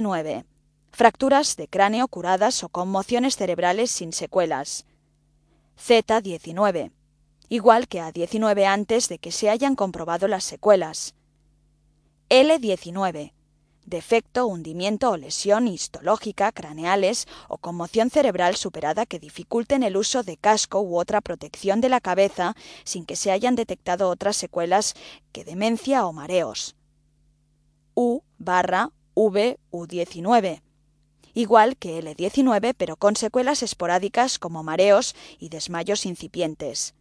9. Fracturas de cráneo curadas o conmociones cerebrales sin secuelas. Z19. Igual que A19 antes de que se hayan comprobado las secuelas. L19. Defecto, hundimiento o lesión histológica, craneales o conmoción cerebral superada que dificulten el uso de casco u otra protección de la cabeza sin que se hayan detectado otras secuelas que demencia o mareos. U barra V U19 igual que L19, pero con secuelas esporádicas como mareos y desmayos incipientes.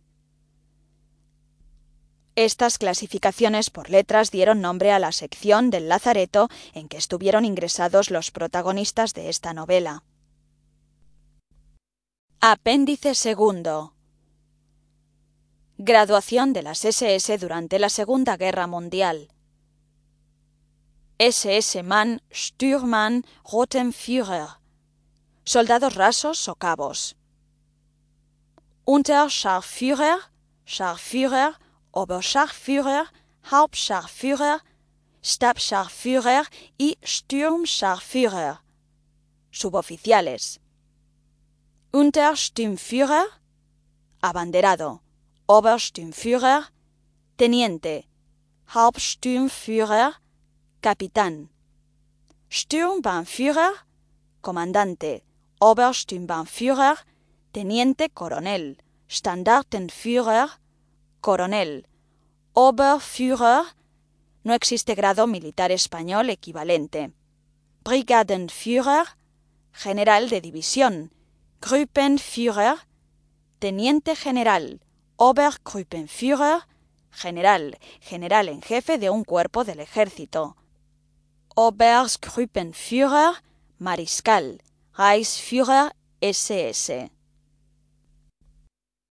Estas clasificaciones por letras dieron nombre a la sección del Lazareto en que estuvieron ingresados los protagonistas de esta novela. Apéndice segundo. Graduación de las SS durante la Segunda Guerra Mundial. SS-Mann, Stürmann, Rotem Führer. Soldados rasos o cabos. Unterscharführer, Scharführer, Oberscharführer, Hauptscharführer, Stabscharführer y Sturmscharführer. Suboficiales. Untersturmführer, abanderado. Obersturmführer, teniente. Hauptsturmführer, capitán. Sturmbannführer, comandante. Obersturmbannführer, teniente coronel. Standartenführer, coronel. Oberführer, no existe grado militar español equivalente. Brigadenführer, general de división. Gruppenführer, teniente general. Obergruppenführer, general, general en jefe de un cuerpo del ejército. Oberstgruppenführer, mariscal, Reichsführer SS.